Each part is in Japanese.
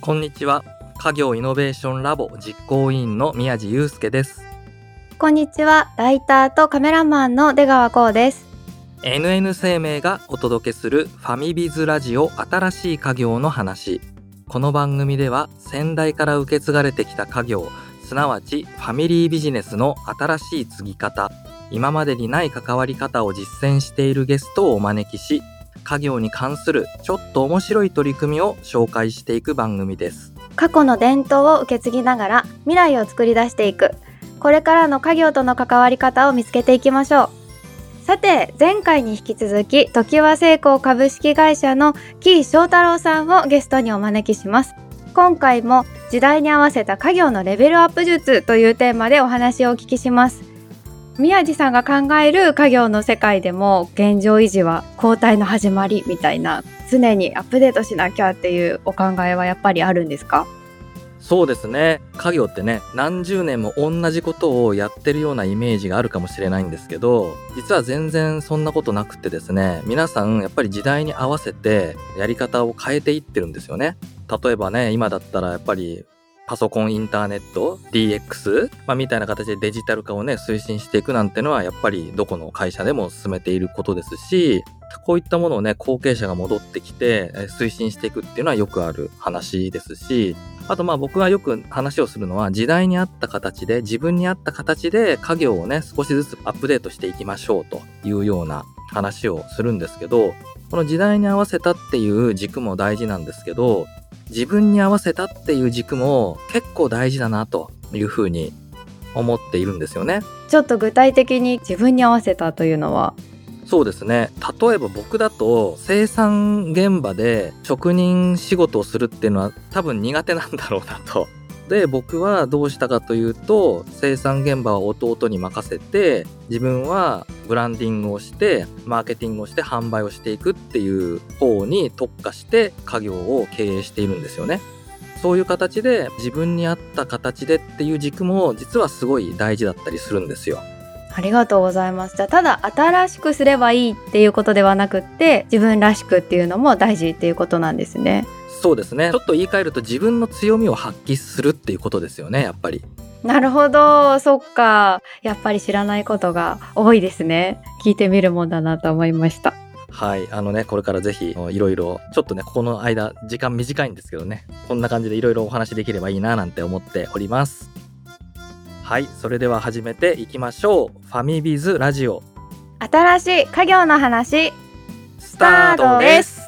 こんにちは。家業イノベーションラボ実行委員の宮地祐介です。こんにちは。ライターとカメラマンの出川光です。NN 生命がお届けするファミビズラジオ新しい家業の話。この番組では先代から受け継がれてきた家業すなわちファミリービジネスの新しい継ぎ方今までにない関わり方を実践しているゲストをお招きし家業に関するちょっと面白い取り組みを紹介していく番組です。過去の伝統を受け継ぎながら未来を作り出していく。これからの家業との関わり方を見つけていきましょう。さて前回に引き続き時和製鋼株式会社のキー翔太郎さんをゲストにお招きします。今回も時代に合わせた家業のレベルアップ術というテーマでお話をお聞きします。宮地さんが考える家業の世界でも現状維持は交代の始まりみたいな常にアップデートしなきゃっていうお考えはやっぱりあるんですか？そうですね。家業ってね何十年も同じことをやってるようなイメージがあるかもしれないんですけど実は全然そんなことなくてですね皆さんやっぱり時代に合わせてやり方を変えていってるんですよね。例えばね今だったらやっぱりパソコンインターネット DX、まあ、みたいな形でデジタル化をね推進していくなんてのはやっぱりどこの会社でも進めていることですしこういったものをね後継者が戻ってきて推進していくっていうのはよくある話ですしあとまあ僕がよく話をするのは時代に合った形で自分に合った形で家業をね少しずつアップデートしていきましょうというような話をするんですけどこの時代に合わせたっていう軸も大事なんですけど自分に合わせたっていう軸も結構大事だなというふうに思っているんですよね。ちょっと具体的に自分に合わせたというのは？そうですね例えば僕だと生産現場で職人仕事をするっていうのは多分苦手なんだろうなとで僕はどうしたかというと生産現場は弟に任せて自分はブランディングをしてマーケティングをして販売をしていくっていう方に特化して家業を経営しているんですよね。そういう形で自分に合った形でっていう軸も実はすごい大事だったりするんですよ。ありがとうございます。じゃあただ新しくすればいいっていうことではなくって自分らしくっていうのも大事っていうことなんですね。そうですね。ちょっと言い換えると自分の強みを発揮するっていうことですよね、やっぱり。なるほど、そっか。やっぱり知らないことが多いですね。聞いてみるもんだなと思いました。はい。あのね、これからぜひ、いろいろ、ちょっとね、ここの間、時間短いんですけどね、こんな感じでいろいろお話できればいいななんて思っております。はい。それでは始めていきましょう。ファミビズラジオ、新しい家業の話、ススタートです。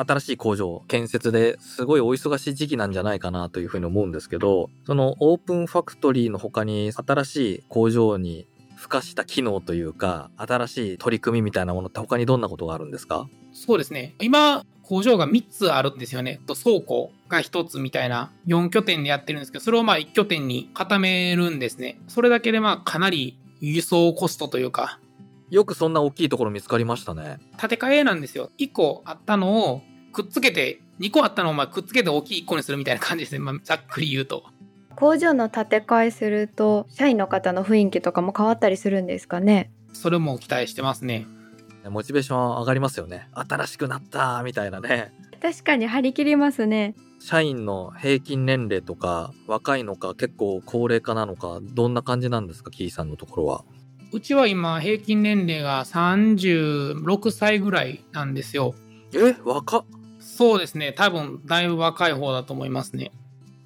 新しい工場建設ですごいお忙しい時期なんじゃないかなというふうに思うんですけど、そのオープンファクトリーの他に新しい工場に付加した機能というか、新しい取り組みみたいなものって他にどんなことがあるんですか？そうですね。今、工場が3つあるんですよね。と倉庫が1つみたいな4拠点でやってるんですけど、それをまあ1拠点に固めるんですね。それだけでまあかなり輸送コストというか、よくそんな大きいところ見つかりましたね。建て替えなんですよ。1個あったのをくっつけて、2個あったのをまあくっつけて大きい1個にするみたいな感じですね。まあ、ざっくり言うと。工場の建て替えすると社員の方の雰囲気とかも変わったりするんですかね？それも期待してますね。モチベーション上がりますよね。新しくなったみたいなね。確かに張り切りますね社員の平均年齢とか、若いのか結構高齢化なのか、どんな感じなんですか、キーさんのところは？うちは今平均年齢が36歳ぐらいなんですよ。え若っそうですね。多分だいぶ若い方だと思いますね。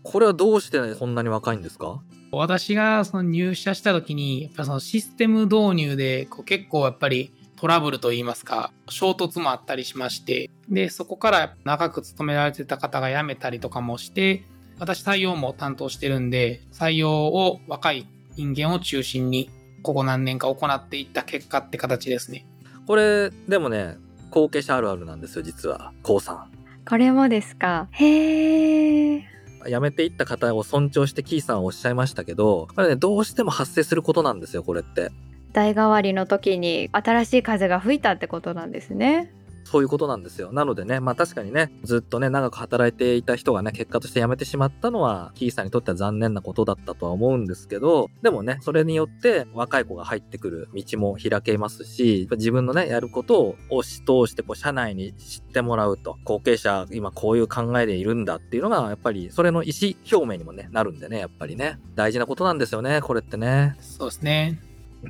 これはどうしてそんなに若いんですか？私がその入社した時に、やっぱそのシステム導入でこう結構やっぱりトラブルといいますか、衝突もあったりしまして、で、そこから長く勤められてた方が辞めたりとかもして、私採用も担当してるんで、採用を若い人間を中心に、ここ何年か行っていった結果って形ですね。これ、でもね、後継者あるあるなんですよ、実は。こうさん。これもですか？へえ辞めていった方を尊重してキーさんはおっしゃいましたけど、これね、どうしても発生することなんですよ、これって。代替わりの時に新しい風が吹いたってことなんですねそういうことなんですよ。なのでね、まあ確かにね、ずっとね、長く働いていた人がね、結果として辞めてしまったのは、キーさんにとっては残念なことだったとは思うんですけど、でもね、それによって若い子が入ってくる道も開けますし、自分のね、やることを押し通して、こう、社内に知ってもらうと、後継者、今こういう考えでいるんだっていうのが、やっぱり、それの意思表明にもね、なるんでね、やっぱりね、大事なことなんですよね、これってね。そうですね。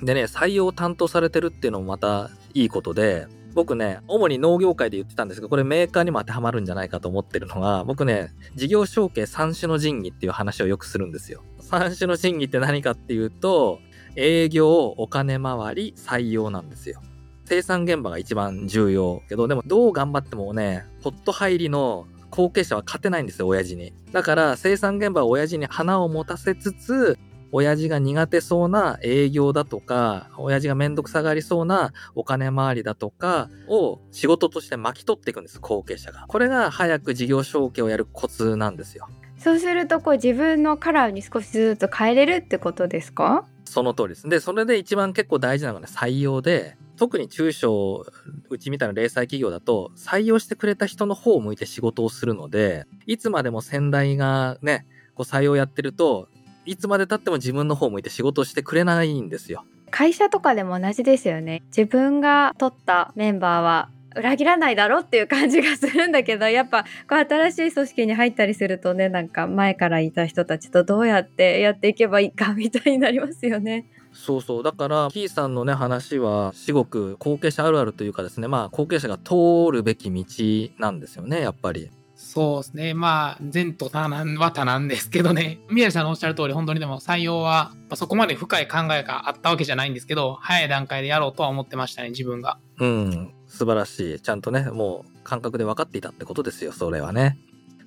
でね、採用を担当されてるっていうのもまたいいことで、僕ね、主に農業界で言ってたんですけど、これメーカーにも当てはまるんじゃないかと思ってるのが、僕ね、事業承継三種の神器っていう話をよくするんですよ。三種の神器って何かっていうと、営業、お金回り、採用なんですよ。生産現場が一番重要けど、でもどう頑張ってもね、ホット入りの後継者は勝てないんですよ、親父に。だから生産現場は親父に花を持たせつつ、親父が苦手そうな営業だとか、親父がめんどくさがりそうなお金回りだとかを仕事として巻き取っていくんです、後継者が。これが早く事業承継をやるコツなんですよ。そうするとこう自分のカラーに少しずつ変えれるってことですか？その通りです。で、それで一番結構大事なのがね、採用で、特に中小、うちみたいな零細企業だと、採用してくれた人の方を向いて仕事をするので、いつまでも先代がね、こう採用やってると、いつまで経っても自分の方向いて仕事をしてくれないんですよ。会社とかでも同じですよね。自分が取ったメンバーは裏切らないだろっていう感じがするんだけど、やっぱこう新しい組織に入ったりするとね、なんか前からいた人たちとどうやってやっていけばいいかみたいになりますよね。そうそう。だから、キーさんのね、話は、至極後継者あるあるというかですね、まあ、後継者が通るべき道なんですよね、やっぱり。そうですね。まあ、善と多難は多難ですけどね。宮治さんのおっしゃる通り、本当にでも採用は、そこまで深い考えがあったわけじゃないんですけど、早い段階でやろうとは思ってましたね、自分が。うん。素晴らしい。ちゃんとね、もう感覚で分かっていたってことですよ、それはね。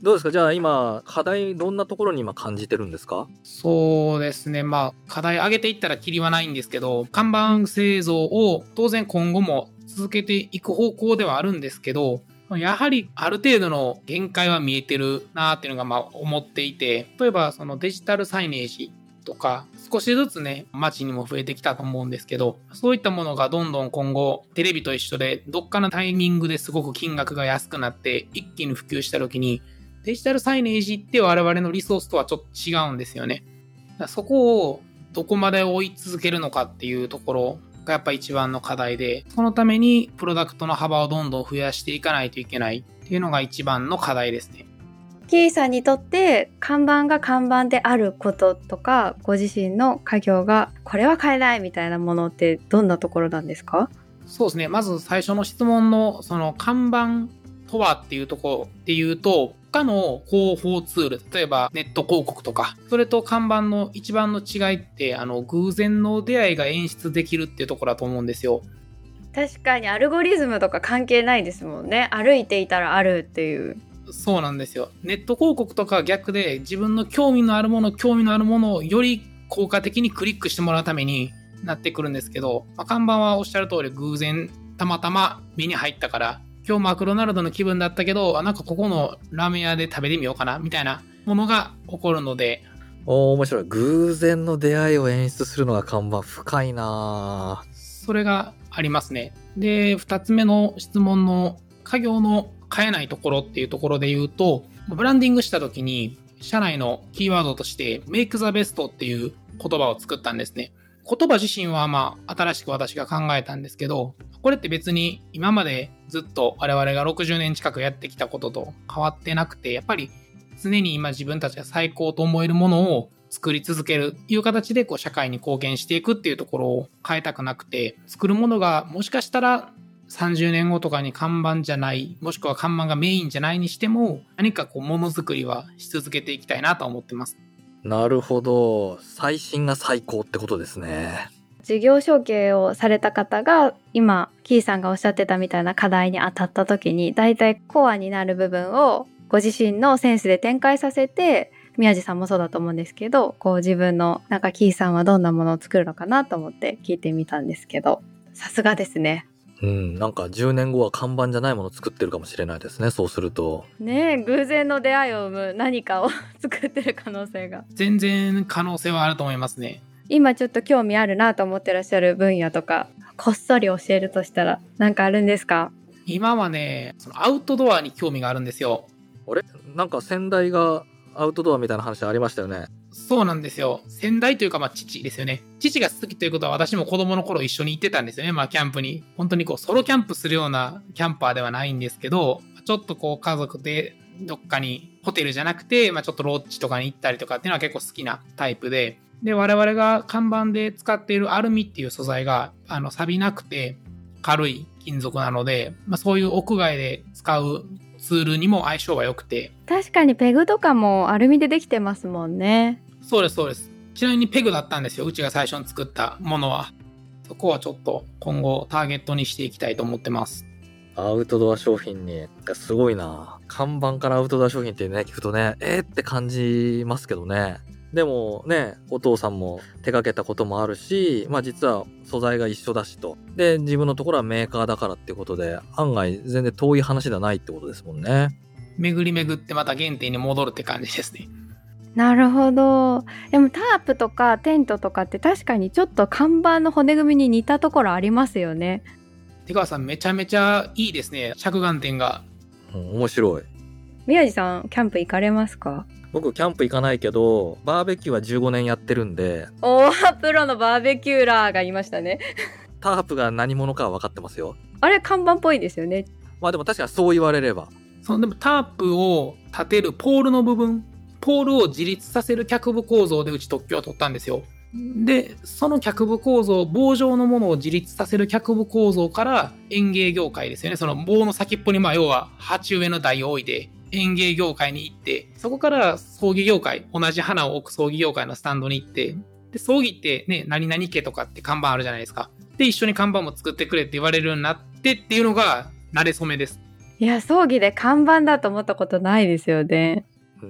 どうですか？じゃあ今、課題どんなところに今感じてるんですか？そうですね。まあ、課題上げていったらきりはないんですけど、看板製造を当然今後も続けていく方向ではあるんですけど、やはりある程度の限界は見えてるなっていうのがまあ思っていて、例えばそのデジタルサイネージとか、少しずつね、街にも増えてきたと思うんですけど、そういったものがどんどん今後、テレビと一緒で、どっかのタイミングですごく金額が安くなって、一気に普及した時に、デジタルサイネージって我々のリソースとはちょっと違うんですよね。そこをどこまで追い続けるのかっていうところがやっぱ一番の課題で、そのためにプロダクトの幅をどんどん増やしていかないといけないっていうのが一番の課題ですね。キーさんにとって看板が看板であることとかご自身の家業がこれは買えないみたいなものってどんなところなんですか？そうですねまず最初の質問のその看板とはっていうところで言うと他の広報ツール、例えばネット広告とか、それと看板の一番の違いって、あの、偶然の出会いが演出できるっていうところだと思うんですよ。確かにアルゴリズムとか関係ないですもんね。歩いていたらあるっていう。そうなんですよ。ネット広告とか逆で自分の興味のあるもの、興味のあるものをより効果的にクリックしてもらうためになってくるんですけど、まあ、看板はおっしゃる通り偶然たまたま目に入ったから今日マクドナルドの気分だったけど、なんかここのラーメン屋で食べてみようかな、みたいなものが起こるので。お面白い。偶然の出会いを演出するのが看板深いなそれがありますね。で、二つ目の質問の家業の変えないところっていうところで言うと、ブランディングした時に、社内のキーワードとして make the best っていう言葉を作ったんですね。言葉自身はまあ新しく私が考えたんですけど、これって別に今までずっと我々が60年近くやってきたことと変わってなくて、やっぱり常に今自分たちが最高と思えるものを作り続けるという形でこう社会に貢献していくっていうところを変えたくなくて、作るものがもしかしたら30年後とかに看板じゃない、もしくは看板がメインじゃないにしても、何かこうものづくりはし続けていきたいなと思ってます。なるほど。最新が最高ってことですね。事業承継をされた方が今キーさんがおっしゃってたみたいな課題に当たった時に大体コアになる部分をご自身のセンスで展開させて宮地さんもそうだと思うんですけどこう自分のなんかキーさんはどんなものを作るのかなと思って聞いてみたんですけどさすがですね。うん、なんか10年後は看板じゃないものを作ってるかもしれないですねそうすると。ね偶然の出会いを生む何かを 作ってる可能性が。全然可能性はあると思いますね。今ちょっと興味あるなと思ってらっしゃる分野とかこっそり教えるとしたら何かあるんですか？今はね、そのアウトドアに興味があるんですよ。あれ？なんか先代がアウトドアみたいな話ありましたよね。そうなんですよ。先代というか、まあ、父ですよね。父が好きということは、私も子供の頃一緒に行ってたんですよね。まあ、キャンプに。本当にこう、ソロキャンプするようなキャンパーではないんですけど、ちょっとこう、家族でどっかに、ホテルじゃなくて、まあ、ちょっとロッジとかに行ったりとかっていうのは結構好きなタイプで、で、我々が看板で使っているアルミっていう素材が、あの、錆びなくて、軽い金属なので、まあ、そういう屋外で使うツールにも相性が良くて。確かにペグとかもアルミでできてますもんね。そうです、そうです。ちなみにペグだったんですよ。うちが最初に作ったものは。そこはちょっと今後ターゲットにしていきたいと思ってます。アウトドア商品に、すごいな看板からアウトドア商品ってね、聞くとね、えー、って感じますけどね。でもね、お父さんも手掛けたこともあるし、まあ実は素材が一緒だしと。で、自分のところはメーカーだからってことで、案外全然遠い話ではないってことですもんね。巡り巡ってまた原点に戻るって感じですね。なるほど。でもタープとかテントとかって確かにちょっと看板の骨組みに似たところありますよね。手川さんめちゃめちゃいいですね。着眼点が。うん、面白い。宮地さん、キャンプ行かれますか？僕、キャンプ行かないけど、バーベキューは15年やってるんで、おー、プロのバーベキューラーがいましたね。タープが何者かは分かってますよ。あれ、看板っぽいですよね。まあでも確かにそう言われれば。そのでもタープを立てるポールの部分、ポールを自立させる脚部構造でうち特許を取ったんですよ。で、その脚部構造、棒状のものを自立させる脚部構造から園芸業界ですよね。その棒の先っぽに、まあ要は鉢植えの台を置いて園芸業界に行って、そこから葬儀業界、同じ花を置く葬儀業界のスタンドに行って、で、葬儀ってね、何々家とかって看板あるじゃないですか。で、一緒に看板も作ってくれって言われるようになってっていうのが、慣れ初めです。いや、葬儀で看板だと思ったことないですよね。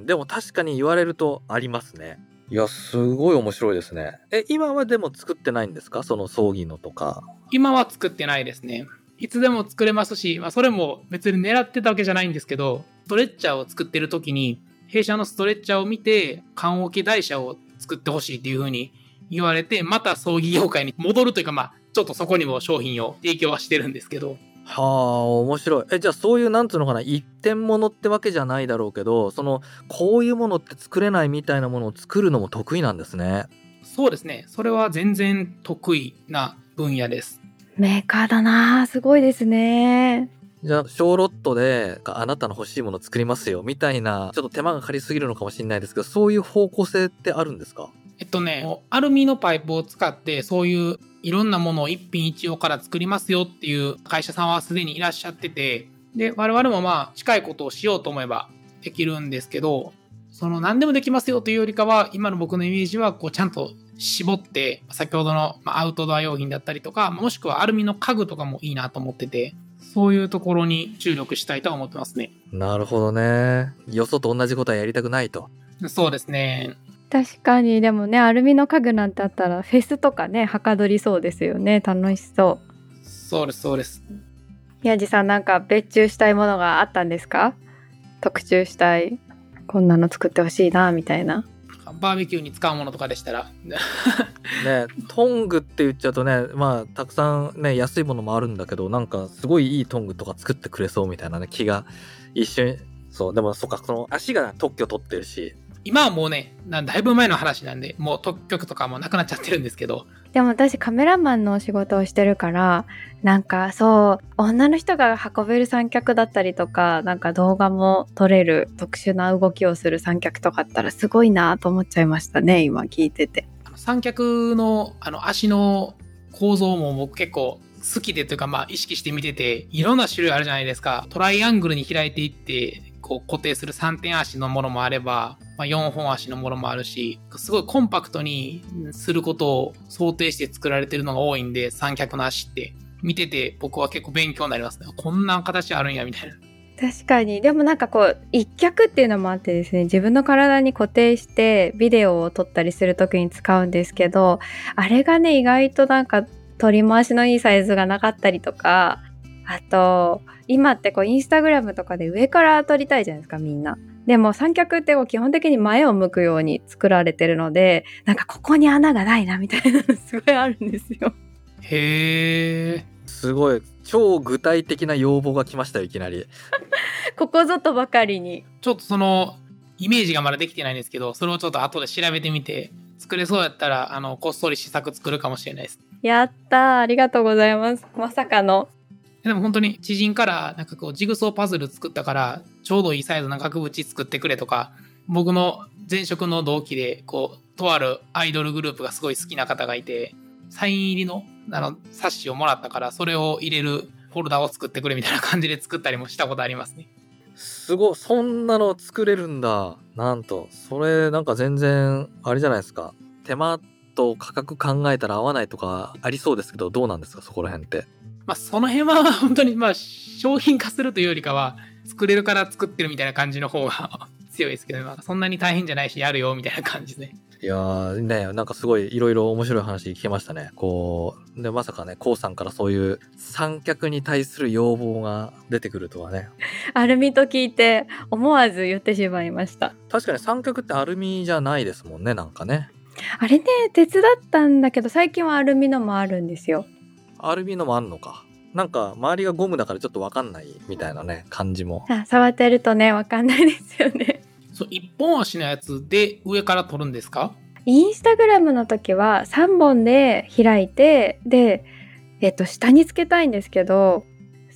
でも確かに言われるとありますね。いや、すごい面白いですね。え、今はでも作ってないんですか？その葬儀のとか。今は作ってないですね。いつでも作れますし、まあ、それも別に狙ってたわけじゃないんですけど、ストレッチャーを作ってる時に、弊社のストレッチャーを見て、缶桶台車を作ってほしいっていう風に言われて、また葬儀業界に戻るというか、まあ、ちょっとそこにも商品を提供はしてるんですけど、はあ、面白い。え、じゃあそういう、なんつうのかな、一点物ってわけじゃないだろうけど、その、こういうものって作れないみたいなものを作るのも得意なんですね。そうですね。それは全然得意な分野です。メーカーだなすごいですね。じゃあ、小ロットで、あなたの欲しいもの作りますよ、みたいな、ちょっと手間がかかりすぎるのかもしれないですけど、そういう方向性ってあるんですか？えっとね、アルミのパイプを使って、そういういろんなものを一品一用から作りますよっていう会社さんはすでにいらっしゃってて、で、我々もまあ近いことをしようと思えばできるんですけど、その何でもできますよというよりかは、今の僕のイメージはこうちゃんと絞って、先ほどのアウトドア用品だったりとか、もしくはアルミの家具とかもいいなと思ってて、そういうところに注力したいとは思ってますね。なるほどね。よそと同じことはやりたくないと。そうですね。確かに、でもね、アルミの家具なんてあったら、フェスとかね、はかどりそうですよね。楽しそう。そうです、そうです。宮地さんなんか別注したいものがあったんですか？特注したい。こんなの作ってほしいな、みたいな。バーベキューに使うものとかでしたら、ね、トングって言っちゃうとね、まあ、たくさんね、安いものもあるんだけど、なんか、すごいいいトングとか作ってくれそうみたいなね、気が一瞬、そう、でも、そっか、その足が特許取ってるし、今はもうね、なだいぶ前の話なんで、もう特許とかもなくなっちゃってるんですけど、でも私カメラマンのお仕事をしてるから、なんかそう、女の人が運べる三脚だったりとか、なんか動画も撮れる特殊な動きをする三脚とかあったらすごいなと思っちゃいましたね、今聞いてて。三脚のあの足の構造も僕結構好きでというかまあ意識して見てて、いろんな種類あるじゃないですか。トライアングルに開いていって、こう固定する3点足のものもあれば、まあ、4本足のものもあるし、すごいコンパクトにすることを想定して作られてるのが多いんで、三脚の足って。見てて僕は結構勉強になりますね。こんな形あるんやみたいな。確かに。でもなんかこう、一脚っていうのもあってですね、自分の体に固定してビデオを撮ったりするときに使うんですけど、あれがね、意外となんか取り回しのいいサイズがなかったりとか、あと、今ってこうインスタグラムとかで上から撮りたいじゃないですか、みんな。でも三脚ってこう基本的に前を向くように作られてるので、なんかここに穴がないなみたいなのすごいあるんですよ。へー。すごい超具体的な要望が来ましたよいきなり ここぞとばかりに。ちょっとその、イメージがまだできてないんですけど、それをちょっと後で調べてみて、作れそうやったら、あの、こっそり試作作るかもしれないです。やったー。ありがとうございます。まさかの。でも本当に知人から、なんかこう、ジグソーパズル作ったから、ちょうどいいサイズの額縁作ってくれとか、僕の前職の同期で、こう、とあるアイドルグループがすごい好きな方がいて、サイン入りの、あの、冊子をもらったから、それを入れるフォルダを作ってくれみたいな感じで作ったりもしたことありますね。すごい。そんなの作れるんだ。なんと。それなんか全然あれじゃないですか。手間と価格考えたら合わないとかありそうですけどどうなんですか？そこら辺って。まあ、その辺は本当に、まあ、商品化するというよりかは、作れるから作ってるみたいな感じの方が 強いですけど、まあ、そんなに大変じゃないし、やるよ、みたいな感じですね。いやーねなんかすごいいろいろ面白い話聞けましたねこうでまさかねこうさんからそういう三脚に対する要望が出てくるとはねアルミと聞いて思わず言ってしまいました。確かに三脚ってアルミじゃないですもんねなんかねあれね、鉄だったんだけど、最近はアルミのもあるんですよ。アルミのもあんのかなんか周りがゴムだからちょっとわかんないみたいなね感じもあ触ってるとね、わかんないですよね。そう、一本足のやつで上から取るんですか？インスタグラムの時は3本で開いて、で、えっと、下につけたいんですけど、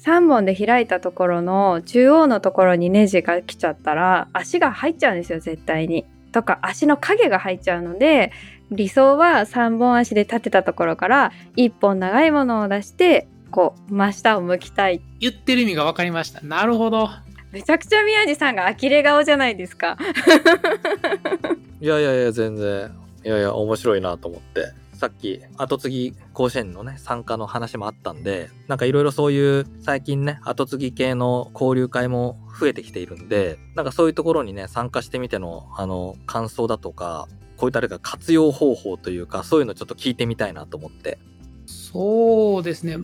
3本で開いたところの中央のところにネジが来ちゃったら足が入っちゃうんですよ、絶対に。とか足の影が入っちゃうので、理想は3本足で立てたところから1本長いものを出して、こう、真下を向きたい。言ってる意味が分かりました。なるほど。めちゃくちゃ宮地さんが呆れ顔じゃないですか。いやいやいや、全然。いやいや、面白いなと思って。さっき、後継ぎ甲子園のね、参加の話もあったんで、なんかいろいろそういう、最近ね、後継ぎ系の交流会も増えてきているんで、なんかそういうところにね、参加してみての、あの、感想だとか、こういったあれか活用方法というか、そういうのちょっと聞いてみたいなと思って。そうですね。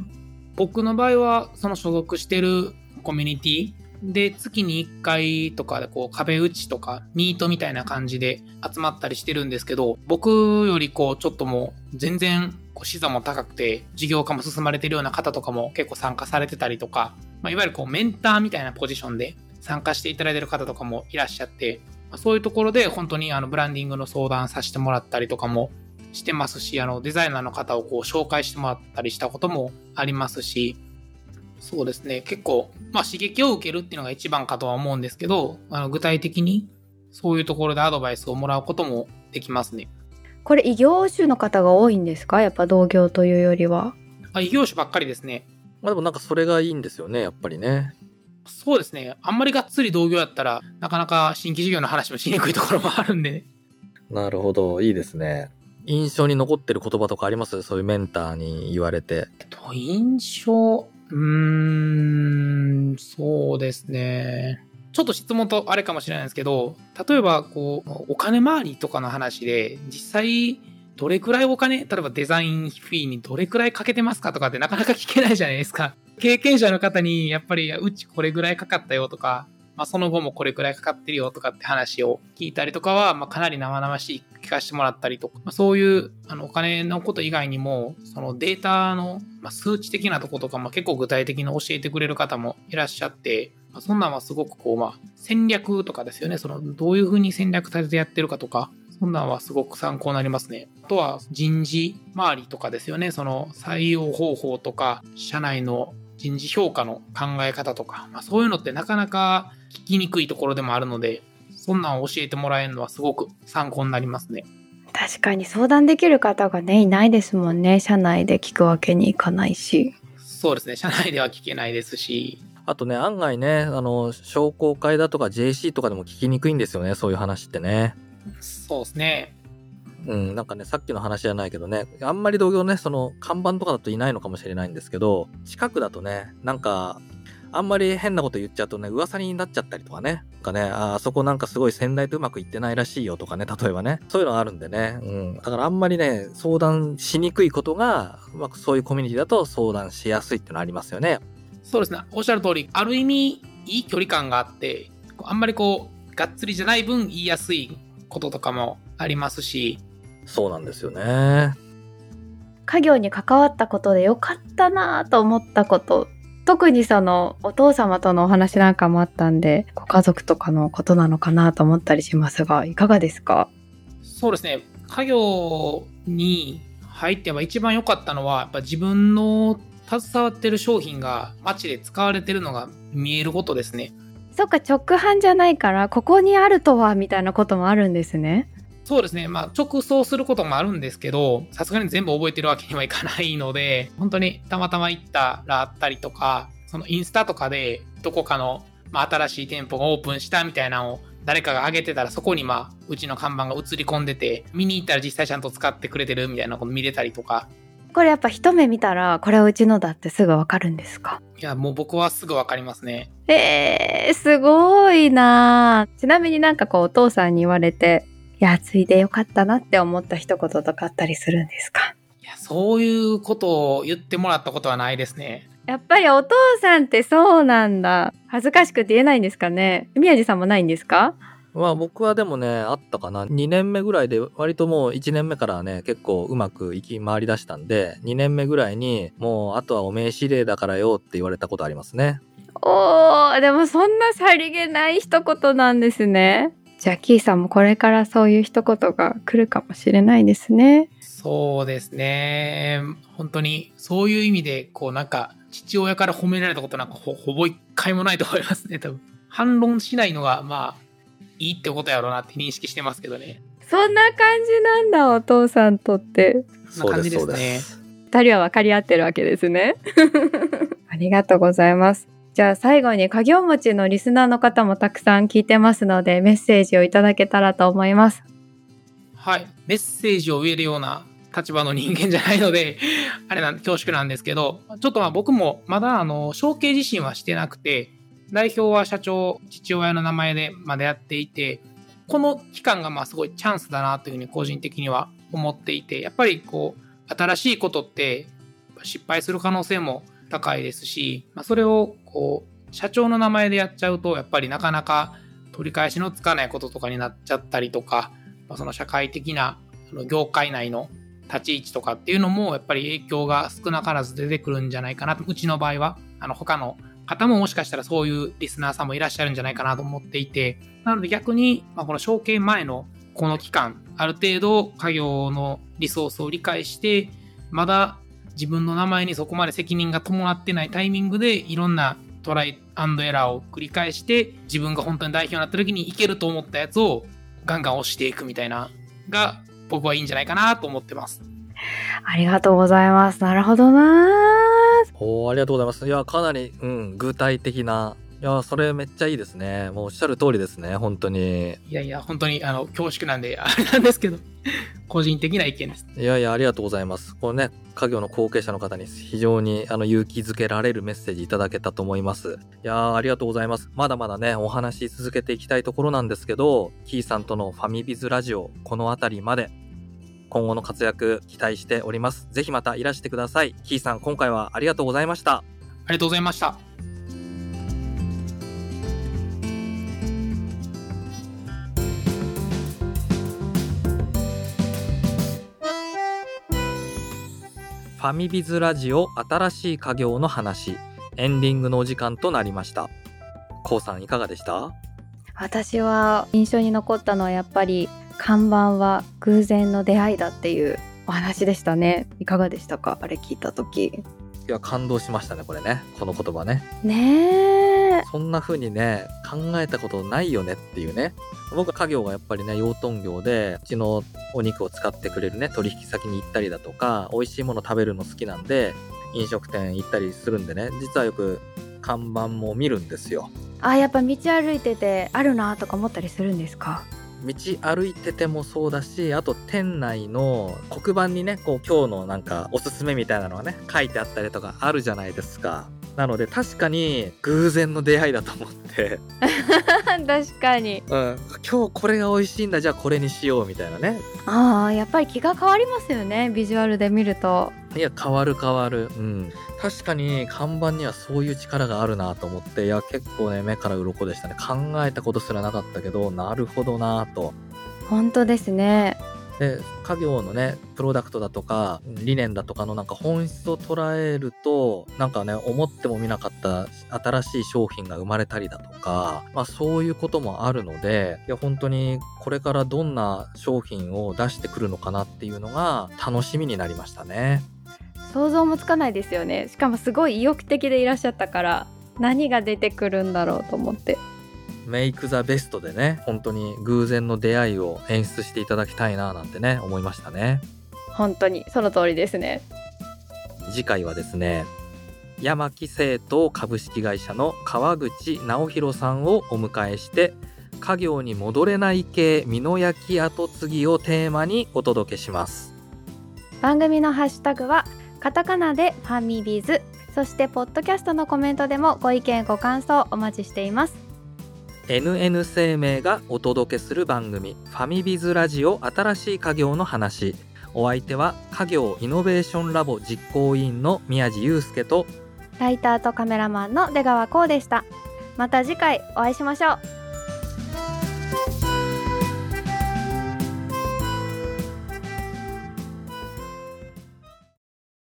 僕の場合は、その所属してるコミュニティで、月に1回とかで、こう、壁打ちとか、ミートみたいな感じで集まったりしてるんですけど、僕よりこう、ちょっともう、全然、こう、視座も高くて、事業化も進まれてるような方とかも結構参加されてたりとか、まあ、いわゆるこう、メンターみたいなポジションで参加していただいてる方とかもいらっしゃって、まあそういうところで本当にあのブランディングの相談させてもらったりとかもしてますし、あのデザイナーの方をこう紹介してもらったりしたこともありますし、そうですね、結構、まあ刺激を受けるっていうのが一番かとは思うんですけど、あの具体的にそういうところでアドバイスをもらうこともできますね。これ異業種の方が多いんですか？やっぱ同業というよりは。あ異業種ばっかりですね。まあでもなんかそれがいいんですよね、やっぱりね。そうですね、あんまりがっつり同業やったら、なかなか新規事業の話もしにくいところもあるんでね。なるほど、いいですね。印象に残ってる言葉とかあります？そういうメンターに言われて。えっと、印象、うーん、そうですね。ちょっと質問とあれかもしれないんですけど、例えば、こう、お金回りとかの話で、実際、どれくらいお金、例えばデザインフィーにどれくらいかけてますかとかってなかなか聞けないじゃないですか。経験者の方に、やっぱり、うちこれぐらいかかったよとか、まあ、その後もこれくらいかかってるよとかって話を聞いたりとかは、まあ、かなり生々しい聞かせてもらったりとか、まあ、そういうあのお金のこと以外にも、そのデータの、まあ、数値的なとことかも結構具体的に教えてくれる方もいらっしゃって、まあ、そんなんはすごくこう、まあ、戦略とかですよね。その、どういうふうに戦略立ててやってるかとか、そんなんはすごく参考になりますね。あとは人事周りとかですよね。その採用方法とか、社内の人事評価の考え方とか、まあ、そういうのってなかなか聞きにくいところでもあるので、そんなんを教えてもらえるのはすごく参考になりますね。確かに相談できる方がね、いないですもんね。社内で聞くわけにいかないし。そうですね。社内では聞けないですし、あとね、案外ね、あの、商工会だとか JC とかでも聞きにくいんですよね、そういう話ってね。そうですね。うん、なんかね、さっきの話じゃないけどね、あんまり同業ね、その、看板とかだといないのかもしれないんですけど、近くだとね、なんか、あんまり変なこと言っちゃうとね、噂になっちゃったりとかね。なんかね、ああそこなんかすごい先代とうまくいってないらしいよとかね、例えばね。そういうのがあるんでね。うん。だからあんまりね、相談しにくいことが、うまくそういうコミュニティだと相談しやすいっていうのありますよね。そうですね。おっしゃる通り、ある意味、いい距離感があって、あんまりこう、がっつりじゃない分言いやすいこととかもありますし、そうなんですよね。家業に関わったことでよかったなと思ったこと。特にそのお父様とのお話なんかもあったんでご家族とかのことなのかなと思ったりしますがいかがですか？そうですね。家業に入って一番良かったのはやっぱ自分の携わってる商品が街で使われてるのが見えることですね。そっか直販じゃないからここにあるとはみたいなこともあるんですねそうですね。まあ、直送することもあるんですけど、さすがに全部覚えてるわけにはいかないので、本当にたまたま行ったらあったりとか、そのインスタとかでどこかの、まあ、新しい店舗がオープンしたみたいなのを誰かが上げてたらそこにまあうちの看板が映り込んでて見に行ったら実際ちゃんと使ってくれてるみたいなこと見れたりとか。これやっぱ一目見たらこれはうちのだってすぐわかるんですか？いやもう僕はすぐわかりますね。えー、すごいなちなみになんかこうお父さんに言われていや、ついでよかったなって思った一言とかあったりするんですか？いや、そういうことを言ってもらったことはないですね。やっぱりお父さんってそうなんだ。恥ずかしくて言えないんですかね？宮地さんもないんですか？まあ僕はでもね、あったかな。2年目ぐらいで、割ともう1年目からね、結構うまく行き回り出したんで、2年目ぐらいに、もうあとはお名刺例だからよって言われたことありますね。おー、でもそんなさりげない一言なんですね。じゃあキーさんもこれからそういう一言が来るかもしれないですね。そうですね。本当にそういう意味で、こうなんか父親から褒められたことなんかほほぼ一回もないと思いますね、多分。反論しないのがまあいいってことやろうなって認識してますけどね。そんな感じなんだ、お父さんとって。そんな感じですね。二人は分かり合ってるわけですね。ありがとうございます。じゃあ最後に家業持ちのリスナーの方もたくさん聞いてますのでメッセージをいただけたらと思います。はい。メッセージを言えるような立場の人間じゃないので あれなんで、恐縮なんですけど、ちょっとまあ僕もまだあの、承継自身はしてなくて、代表は社長、父親の名前でまだやっていて、この期間がまあすごいチャンスだなというふうに個人的には思っていて、やっぱりこう、新しいことって失敗する可能性も高いですし、まあ、それをこう社長の名前でやっちゃうとやっぱりなかなか取り返しのつかないこととかになっちゃったりとか、まあ、その社会的な業界内の立ち位置とかっていうのもやっぱり影響が少なからず出てくるんじゃないかなと。うちの場合はあの他の方ももしかしたらそういうリスナーさんもいらっしゃるんじゃないかなと思っていてなので逆に、まあ、この承継前のこの期間ある程度家業のリソースを理解してまだ自分の名前にそこまで責任が伴ってないタイミングでいろんなトライアンドエラーを繰り返して自分が本当に代表になった時にいけると思ったやつをガンガン押していくみたいなが僕はいいんじゃないかなと思ってます。ありがとうございます。なるほどなおありがとうございます。いや、かなり、うん、具体的ないや、それめっちゃいいですね。もうおっしゃる通りですね、本当に。いやいや、本当に、あの、恐縮なんで、あれなんですけど、個人的な意見です。いやいや、ありがとうございます。このね、家業の後継者の方に非常にあの勇気づけられるメッセージいただけたと思います。いやありがとうございます。まだまだね、お話し続けていきたいところなんですけど、キーさんとのファミビズラジオ、この辺りまで今後の活躍期待しております。ぜひまたいらしてください。キーさん、今回はありがとうございました。ありがとうございました。ファミビズラジオ新しい家業の話、エンディングのお時間となりました。こうさんいかがでした？私は印象に残ったのはやっぱり看板は偶然の出会いだっていうお話でしたね。いかがでしたか？あれ聞いた時。いや、感動しましたね、これね。この言葉ね。ねそんな風にね、考えたことないよねっていうね。僕は家業がやっぱりね、養豚業で、うちのお肉を使ってくれるね、取引先に行ったりだとか、美味しいもの食べるの好きなんで、飲食店行ったりするんでね、実はよく看板も見るんですよ。あ、やっぱ道歩いててあるなとか思ったりするんですか？道歩いててもそうだし、あと店内の黒板にね、こう今日のなんかおすすめみたいなのがね、書いてあったりとかあるじゃないですか。なので確かに偶然の出会いだと思って。確かに、うん、今日これが美味しいんだじゃあこれにしようみたいなね。ああやっぱり気が変わりますよねビジュアルで見ると。いや変わる変わる。うん。確かに看板にはそういう力があるなと思って。いや結構ね目から鱗でしたね。考えたことすらなかったけどなるほどなと。本当ですねで家業のねプロダクトだとか理念だとかのなんか本質を捉えるとなんかね思ってもみなかった新しい商品が生まれたりだとか、まあ、そういうこともあるのでいや本当にこれからどんな商品を出してくるのかなっていうのが楽しみになりましたね。想像もつかないですよねしかもすごい意欲的でいらっしゃったから何が出てくるんだろうと思ってメイクザベストでね、本当に偶然の出会いを演出していただきたいななんてね、思いましたね。本当にその通りですね次回はですね、山木製糖株式会社の川口直弘さんをお迎えして、家業に戻れない系美濃焼跡継ぎをテーマにお届けします。番組のハッシュタグはカタカナでファミビズそしてポッドキャストのコメントでもご意見ご感想お待ちしています NN 生命がお届けする番組ファミビズラジオ新しい家業の話。お相手は家業イノベーションラボ実行委員の宮地祐介とライターとカメラマンの出川こうでした。また次回お会いしましょう。